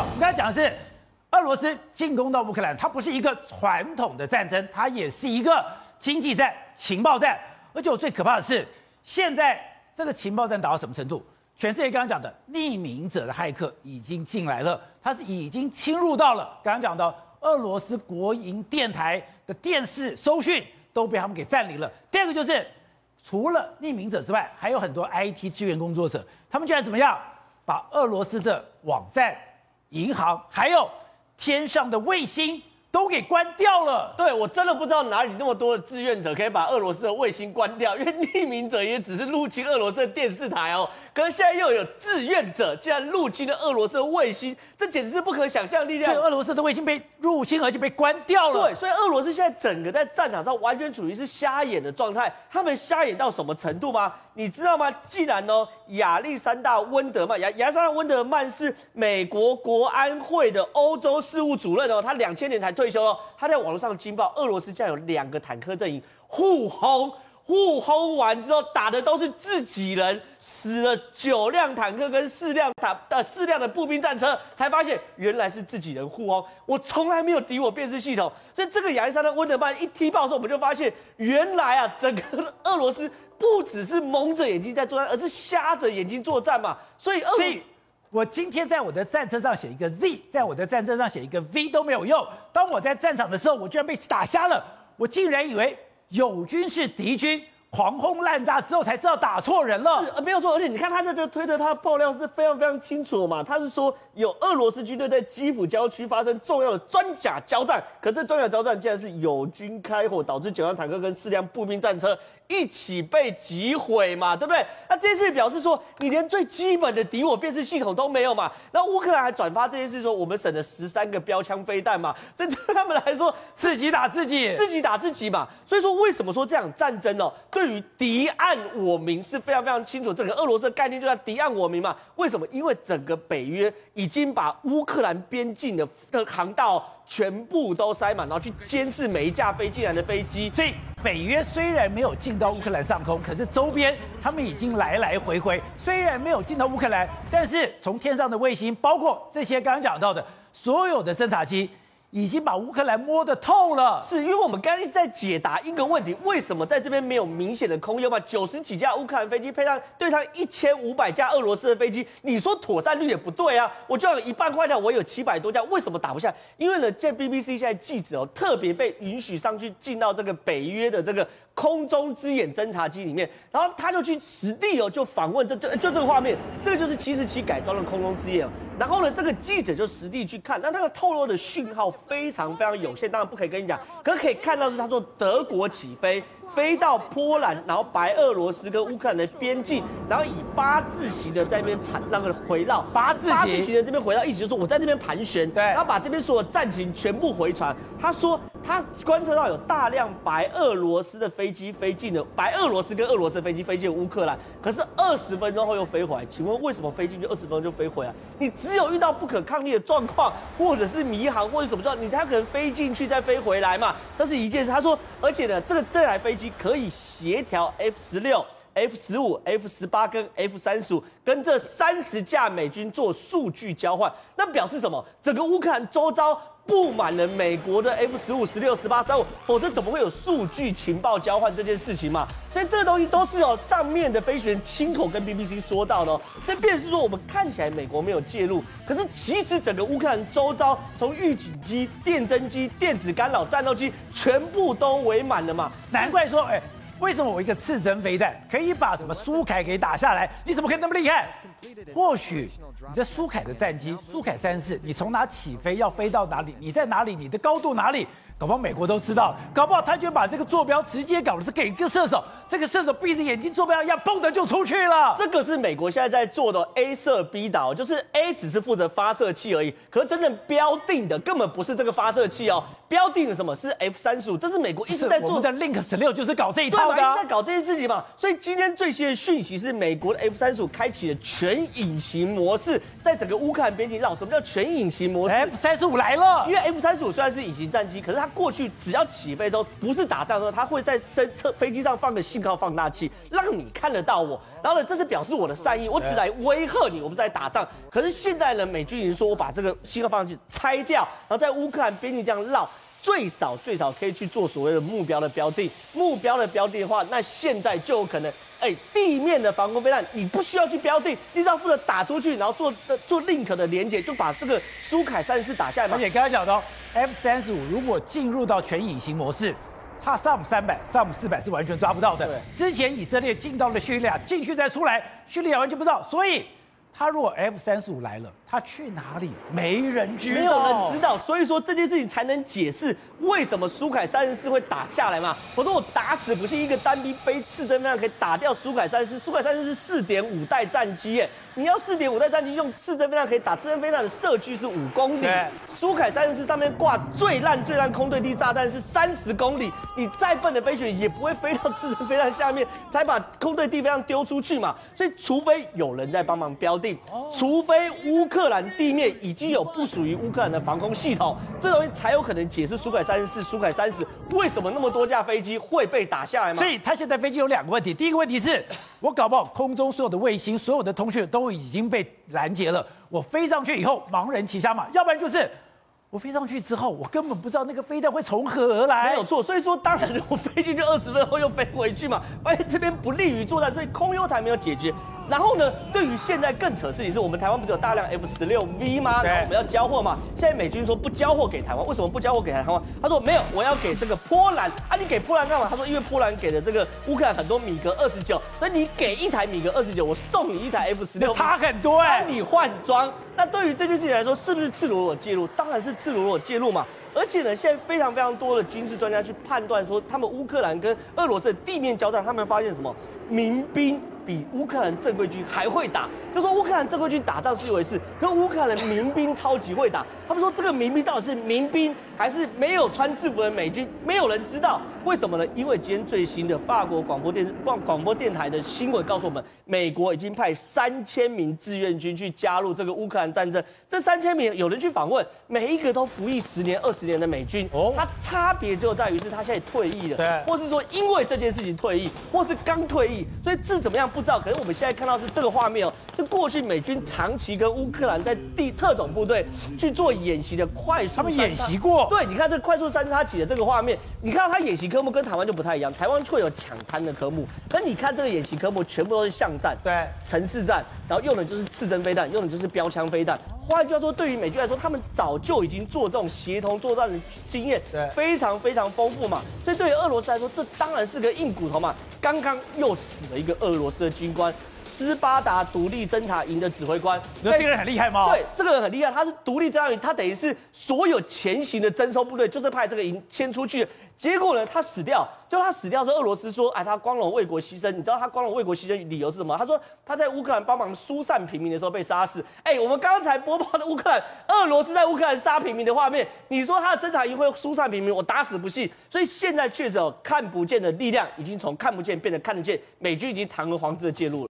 我们刚才讲的是俄罗斯进攻到乌克兰，它不是一个传统的战争，它也是一个经济战、情报战。而且我最可怕的是，现在这个情报战打到什么程度？全世界刚刚讲的匿名者的骇客已经进来了，他是已经侵入到了刚刚讲的俄罗斯国营电台的电视收讯都被他们给占领了。第二个就是，除了匿名者之外，还有很多 IT 支援工作者，他们居然怎么样把俄罗斯的网站、银行还有天上的卫星都给关掉了。对，我真的不知道哪里那么多的志愿者可以把俄罗斯的卫星关掉，因为匿名者也只是入侵俄罗斯的电视台哦。可是现在又有志愿者竟然入侵了俄罗斯的卫星，这简直是不可想象的力量。这个俄罗斯的卫星被入侵，而且被关掉了。对，所以俄罗斯现在整个在战场上完全处于是瞎眼的状态。他们瞎眼到什么程度吗？你知道吗？既然呢，亚历山大温德曼，亚亚历山大温德曼是美国国安会的欧洲事务主任哦，他两千年才退休哦。他在网络上惊爆，俄罗斯竟然有两个坦克阵营互轰。互轰完之后，打的都是自己人，死了九辆坦克跟四辆坦呃四辆的步兵战车，才发现原来是自己人互轰。我从来没有敌我辨识系统，所以这个亚历山大温德曼一踢爆的时候，我们就发现原来啊，整个俄罗斯不只是蒙着眼睛在作战，而是瞎着眼睛作战嘛。所以，所以我今天在我的战车上写一个 Z，在我的战车上写一个 V 都没有用。当我在战场的时候，我居然被打瞎了，我竟然以为。友军是敌军，狂轰滥炸之后才知道打错人了。是，没有错。而且你看他在这个推特，他的爆料是非常非常清楚的嘛。他是说有俄罗斯军队在基辅郊区发生重要的装甲交战，可这装甲交战竟然是友军开火，导致九辆坦克跟四辆步兵战车一起被击毁嘛，对不对？那这件事表示说，你连最基本的敌我辨识系统都没有嘛。那乌克兰还转发这件事说，我们省了十三个标枪飞弹嘛，所以对他们来说，自己打自己，自己打自己嘛。所以说，为什么说这场战争哦？对于敌暗我明是非常非常清楚。整个俄罗斯的概念就叫敌暗我明嘛。为什么？因为整个北约已经把乌克兰边境的的航道全部都塞满，然后去监视每一架飞进来的飞机。所以北约虽然没有进到乌克兰上空，可是周边他们已经来来回回。虽然没有进到乌克兰，但是从天上的卫星，包括这些刚刚讲到的所有的侦察机。已经把乌克兰摸得透了，是因为我们刚刚在解答一个问题：为什么在这边没有明显的空优嘛？九十几架乌克兰飞机配上对上一千五百架俄罗斯的飞机，你说妥善率也不对啊！我就有一半快架，我有七百多架，为什么打不下？因为呢，这 BBC 现在记者哦，特别被允许上去进到这个北约的这个。空中之眼侦察机里面，然后他就去实地哦，就访问，这这就这个画面，这个就是七十七改装的空中之眼。然后呢，这个记者就实地去看，那他的透露的讯号非常非常有限，当然不可以跟你讲，可是可以看到是他说德国起飞。飞到波兰，然后白俄罗斯跟乌克兰的边境，然后以八字形的在那边缠那个回绕，八字形，八字形的这边回绕，意思就是说我在那边盘旋，对，然后把这边所有战情全部回传。他说他观测到有大量白俄罗斯的飞机飞进了，白俄罗斯跟俄罗斯的飞机飞进乌克兰，可是二十分钟后又飞回来。请问为什么飞进去二十分钟就飞回来？你只有遇到不可抗力的状况，或者是迷航或者什么状况，你才可能飞进去再飞回来嘛？这是一件事。他说，而且呢，这个这台飞飞机。可以协调 F 十六、F 十五、F 十八跟 F 三十五跟这三十架美军做数据交换，那表示什么？整个乌克兰周遭布满了美国的 F 十五、十六、十八、三五，否则怎么会有数据情报交换这件事情嘛？所以这个东西都是哦，上面的飞行员亲口跟 BBC 说到的哦。这便是说，我们看起来美国没有介入，可是其实整个乌克兰周遭，从预警机、电侦机、电子干扰战斗机，全部都围满了嘛。难怪说，哎。为什么我一个刺针飞弹可以把什么苏凯给打下来？你怎么可以那么厉害？或许你在苏凯的战机苏凯三四，你从哪起飞要飞到哪里？你在哪里？你的高度哪里？搞不好美国都知道，搞不好他就把这个坐标直接搞的是给一个射手，这个射手闭着眼睛坐标一样，蹦的就出去了。这个是美国现在在做的 A 射 B 导，就是 A 只是负责发射器而已，可是真正标定的根本不是这个发射器哦，标定的什么是 F 三十五，这是美国一直在做的。Link 十六就是搞这一套的，一直在搞这件事情嘛。所以今天最新的讯息是，美国的 F 三十五开启了全全隐形模式，在整个乌克兰边境绕。什么叫全隐形模式？F 三十五来了，因为 F 三十五虽然是隐形战机，可是它过去只要起飞之后，不是打仗的时候，它会在身侧飞机上放个信号放大器，让你看得到我。然后呢，这是表示我的善意，我只来威吓你，我不是来打仗。可是现在呢，美军已经说我把这个信号放大器拆掉，然后在乌克兰边境这样绕。最少最少可以去做所谓的目标的标定，目标的标定的话，那现在就有可能，哎、欸，地面的防空飞弹你不需要去标定，你只要负责打出去，然后做做 link 的连接，就把这个苏凯三十四打下来嘛。而且刚才讲到 F 三十五如果进入到全隐形模式，它 SAM 三百、SAM 四百是完全抓不到的。对，之前以色列进到了叙利亚，进去再出来，叙利亚完全不知道，所以。他如果 F 三十五来了，他去哪里？没人知道，没有人知道。所以说这件事情才能解释为什么苏凯三十四会打下来嘛。否则我打死不信一个单兵背刺针飞弹可以打掉苏凯三十四。苏凯三十四是四点五代战机耶，你要四点五代战机用刺针飞弹可以打刺针飞弹的射距是五公里。苏凯三十四上面挂最烂最烂空对地炸弹是三十公里，你再笨的飞行员也不会飞到刺针飞弹下面才把空对地飞弹丢出去嘛。所以除非有人在帮忙标定。除非乌克兰地面已经有不属于乌克兰的防空系统，这东西才有可能解释苏凯三十四、苏凯三十为什么那么多架飞机会被打下来吗？所以，他现在飞机有两个问题。第一个问题是，我搞不好空中所有的卫星、所有的通讯都已经被拦截了，我飞上去以后盲人骑瞎马，要不然就是。我飞上去之后，我根本不知道那个飞弹会从何而来。没有错，所以说当然我飞进去二十分后又飞回去嘛，发现这边不利于作战，所以空优台没有解决。然后呢，对于现在更扯的事情是我们台湾不是有大量 F 十六 V 吗？对，我们要交货嘛。现在美军说不交货给台湾，为什么不交货给台湾？他说没有，我要给这个波兰啊。你给波兰干嘛？他说因为波兰给了这个乌克兰很多米格二十九，所以你给一台米格二十九，我送你一台 F 十六，差很多哎、欸，帮你换装。那对于这件事情来说，是不是赤裸裸介入？当然是赤裸裸介入嘛！而且呢，现在非常非常多的军事专家去判断说，他们乌克兰跟俄罗斯的地面交战，他们发现什么？民兵。比乌克兰正规军还会打，就说乌克兰正规军打仗是一回事，可乌克兰的民兵超级会打。他们说这个民兵到底是民兵还是没有穿制服的美军？没有人知道为什么呢？因为今天最新的法国广播电视广广播电台的新闻告诉我们，美国已经派三千名志愿军去加入这个乌克兰战争。这三千名有人去访问，每一个都服役十年、二十年的美军。哦，他差别就在于是他现在退役了，对，或是说因为这件事情退役，或是刚退役，所以这怎么样？不知道，可是我们现在看到是这个画面哦，是过去美军长期跟乌克兰在地特种部队去做演习的快速。他们演习过。对，你看这快速三叉戟的这个画面，你看他演习科目跟台湾就不太一样，台湾会有抢滩的科目，可你看这个演习科目全部都是巷战，对，城市战，然后用的就是刺针飞弹，用的就是标枪飞弹。换句话说，对于美军来说，他们早就已经做这种协同作战的经验，对，非常非常丰富嘛。所以对于俄罗斯来说，这当然是个硬骨头嘛。刚刚又死了一个俄罗斯的军官，斯巴达独立侦察营的指挥官。那这个人很厉害吗？对，这个人很厉害，他是独立侦察营，他等于是所有前行的征收部队，就是派这个营先出去。结果呢，他死掉。就他死掉是俄罗斯说，哎，他光荣为国牺牲。你知道他光荣为国牺牲理由是什么？他说他在乌克兰帮忙疏散平民的时候被杀死。哎，我们刚才播报的乌克兰，俄罗斯在乌克兰杀平民的画面，你说他的侦察营会疏散平民，我打死不信。所以现在确实有看不见的力量，已经从看不见变得看得见。美军已经堂而皇之的介入了。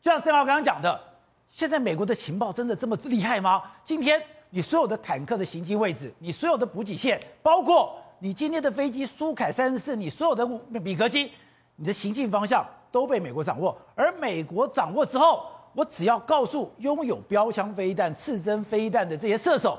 就像正浩刚刚讲的，现在美国的情报真的这么厉害吗？今天你所有的坦克的行进位置，你所有的补给线，包括。你今天的飞机苏凯三十四，你所有的米格机，你的行进方向都被美国掌握。而美国掌握之后，我只要告诉拥有标枪飞弹、刺针飞弹的这些射手，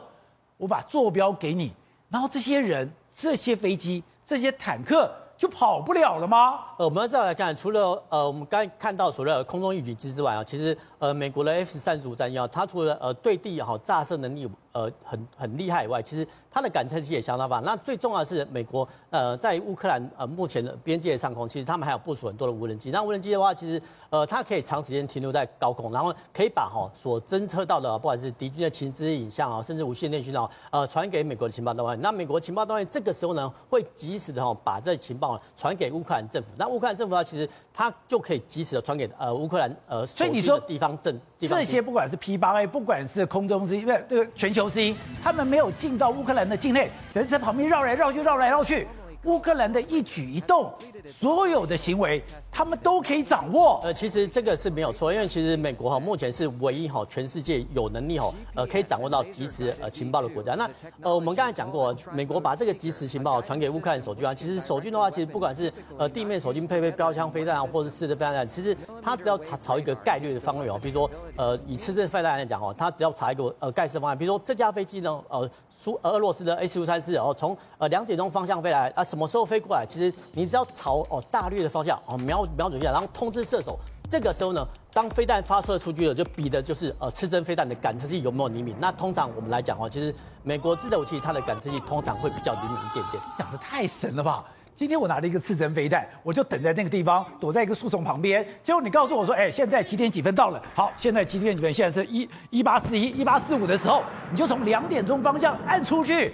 我把坐标给你，然后这些人、这些飞机、这些坦克就跑不了了吗？呃，我们再来看，除了呃，我们刚看到所谓的空中预警机之外啊，其实呃，美国的 F 三十五战机啊，它除了呃对地也好炸射能力呃很很厉害以外，其实它的感测器也相当棒。那最重要的是，美国呃在乌克兰呃目前的边界上空，其实他们还有部署很多的无人机。那无人机的话，其实呃它可以长时间停留在高空，然后可以把哈所侦测到的，不管是敌军的情资影像啊，甚至无线电讯号，呃传给美国的情报单位。那美国情报单位这个时候呢，会及时的哈把这情报传给乌克兰政府。那乌克兰政府啊，其实它就可以及时的传给呃乌克兰呃所以你说地方政这些不管是 P 八 A，不管是空中之因为这个全球之一，他们没有进到乌克兰的境内，只是在旁边绕来绕去，绕来绕去。乌克兰的一举一动，所有的行为，他们都可以掌握。呃，其实这个是没有错，因为其实美国哈目前是唯一哈全世界有能力哈呃可以掌握到即时呃情报的国家。那呃我们刚才讲过，美国把这个即时情报传给乌克兰守军啊，其实守军的话，其实不管是呃地面守军配备标枪飞弹啊，或者是刺针飞弹，其实他只要他朝一个概率的方位哦，比如说呃以刺针飞弹来讲哦，他只要查一个呃概设方案，比如说这架飞机呢呃苏俄罗斯的 S 五三四哦从呃两点钟方向飞来啊，什么时候飞过来？其实你只要朝哦大略的方向哦瞄瞄准一下，然后通知射手。这个时候呢，当飞弹发射出去了，就比的就是呃刺针飞弹的感测器有没有灵敏。那通常我们来讲哦，其实美国制导武器它的感测器通常会比较灵敏一点点。讲的太神了吧！今天我拿了一个刺针飞弹，我就等在那个地方，躲在一个树丛旁边。结果你告诉我说，哎，现在几点几分到了？好，现在几点几分？现在是一一八四一、一八四五的时候，你就从两点钟方向按出去。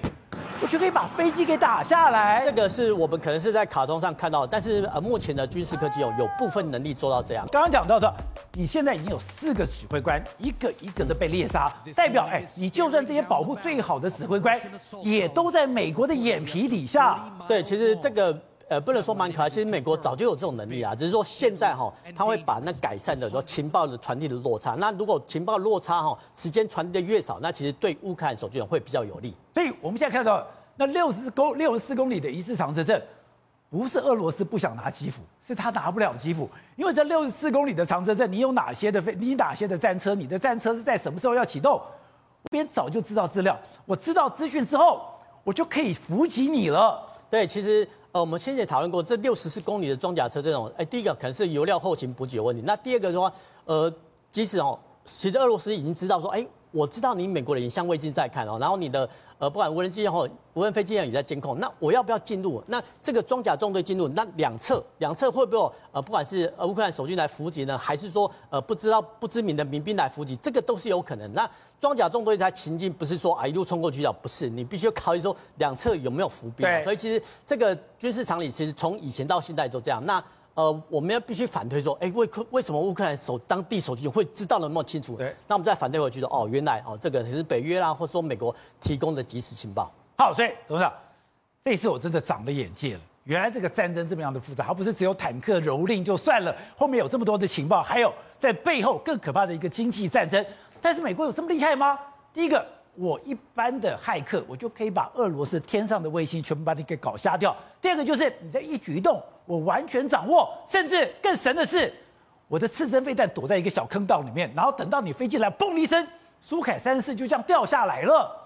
我就可以把飞机给打下来。这个是我们可能是在卡通上看到的，但是呃，目前的军事科技有有部分能力做到这样。刚刚讲到的，你现在已经有四个指挥官，一个一个的被猎杀，代表哎，你就算这些保护最好的指挥官，也都在美国的眼皮底下。对，其实这个。呃，不能说蛮可爱，其实美国早就有这种能力啊，只是说现在哈，他会把那改善的说情报的传递的落差。那如果情报落差哈，时间传递的越少，那其实对乌克兰守军会比较有利。所以我们现在看到那六十公六十四公里的一次长蛇阵，不是俄罗斯不想拿基辅，是他拿不了基辅，因为这六十四公里的长蛇阵，你有哪些的飞，你哪些的战车，你的战车是在什么时候要启动？我边早就知道资料，我知道资讯之后，我就可以伏击你了。对，其实。呃，我们先前讨论过，这六十四公里的装甲车这种，哎，第一个可能是油料后勤补给有问题。那第二个的话，呃，即使哦，其实俄罗斯已经知道说，哎，我知道你美国的影像卫星在看哦，然后你的。呃，不管无人机也好，无人飞机也在监控。那我要不要进入？那这个装甲纵队进入，那两侧两侧会不会呃，不管是呃乌克兰守军来伏击呢，还是说呃不知道不知名的民兵来伏击？这个都是有可能。那装甲纵队在情境不是说啊一路冲过去的，不是，你必须要考虑说两侧有没有伏兵。对。所以其实这个军事常理其实从以前到现在都这样。那。呃，我们要必须反推说，哎，为为什么乌克兰守当地守军会知道的那么清楚？对，那我们再反推回去说，哦，原来哦，这个是北约啦，或者说美国提供的即时情报。好，所以董事长，这一次我真的长了眼界了。原来这个战争这么样的复杂，它不是只有坦克蹂躏就算了，后面有这么多的情报，还有在背后更可怕的一个经济战争。但是美国有这么厉害吗？第一个。我一般的骇客，我就可以把俄罗斯天上的卫星全部把你给搞瞎掉。第二个就是你的一举一动，我完全掌握，甚至更神的是，我的刺针飞弹躲在一个小坑道里面，然后等到你飞机来，嘣一声，苏凯三十四就这样掉下来了。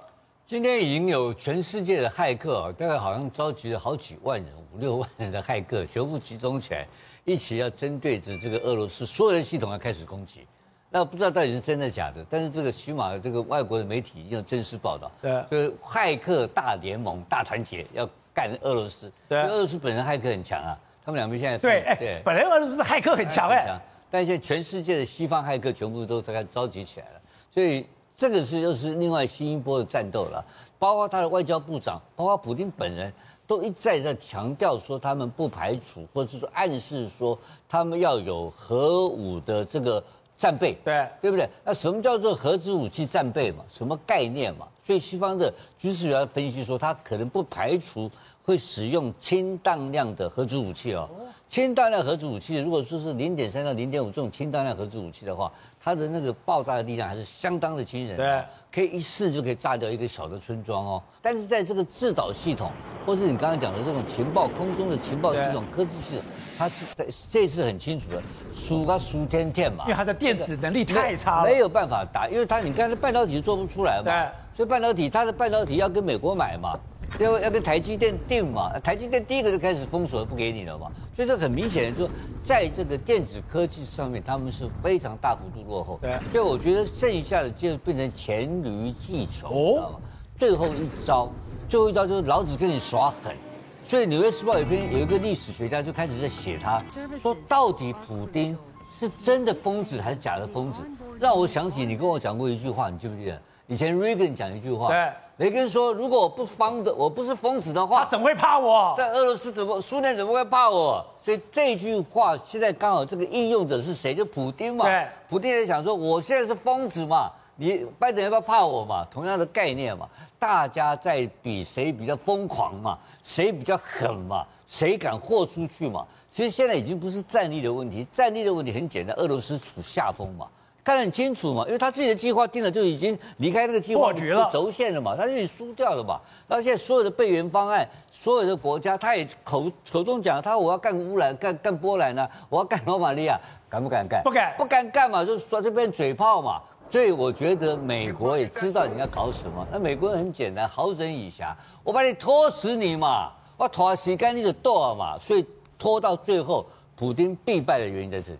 今天已经有全世界的骇客，大概好像召集了好几万人，五六万人的骇客，全部集中起来，一起要针对着这个俄罗斯所有的系统要开始攻击。那不知道到底是真的假的，但是这个起码这个外国的媒体已经有正式报道，对，就是骇客大联盟大团结要干俄罗斯，对，俄罗斯本身骇客很强啊，他们两边现在对，哎，对，本来俄罗斯骇客很强哎，但现在全世界的西方骇客全部都在召集起来了，所以这个是又是另外新一波的战斗了，包括他的外交部长，包括普京本人都一再在强调说他们不排除，或者是说暗示说他们要有核武的这个。战备，对对不对？那什么叫做核子武器战备嘛？什么概念嘛？所以西方的军事员分析说，他可能不排除会使用轻当量的核子武器哦。轻弹量核子武器，如果说是零点三到零点五这种轻弹量核子武器的话，它的那个爆炸的力量还是相当的惊人，对，可以一试就可以炸掉一个小的村庄哦。但是在这个制导系统，或是你刚刚讲的这种情报空中的情报系统、科技系统。它是在这次很清楚的数它数天天嘛，因为它的电子能力太差了，没有办法打，因为它你看，他半导体做不出来嘛，对，所以半导体它的半导体要跟美国买嘛，要要跟台积电定嘛，台积电第一个就开始封锁不给你了嘛，所以这很明显的说，在这个电子科技上面，他们是非常大幅度落后，对，所以我觉得剩下的就变成黔驴技穷，哦，知道吗？最后一招，最后一招就是老子跟你耍狠。所以《纽约时报》有一篇有一个历史学家就开始在写他，说到底普丁是真的疯子还是假的疯子？让我想起你跟我讲过一句话，你记不记得？以前 Reagan 讲一句话，对，雷根说如果我不疯的，我不是疯子的话，他怎么会怕我？在俄罗斯怎么苏联怎么会怕我？所以这句话现在刚好这个应用者是谁？就普丁嘛。对，普丁也想说我现在是疯子嘛。你拜登要不要怕我嘛？同样的概念嘛，大家在比谁比较疯狂嘛，谁比较狠嘛，谁敢豁出去嘛？其实现在已经不是战力的问题，战力的问题很简单，俄罗斯处下风嘛，看得很清楚嘛，因为他自己的计划定了就已经离开那个计划局了轴线了嘛，他就已经输掉了嘛。然后现在所有的备援方案，所有的国家，他也口口中讲，他说我要干乌兰，干干波兰呢、啊，我要干罗马尼亚，敢不敢干？不敢，不敢干嘛，就是说这边嘴炮嘛。所以我觉得美国也知道你要搞什么，那美国人很简单，好整以暇，我把你拖死你嘛，我拖死干你就剁了嘛，所以拖到最后，普京必败的原因在这里。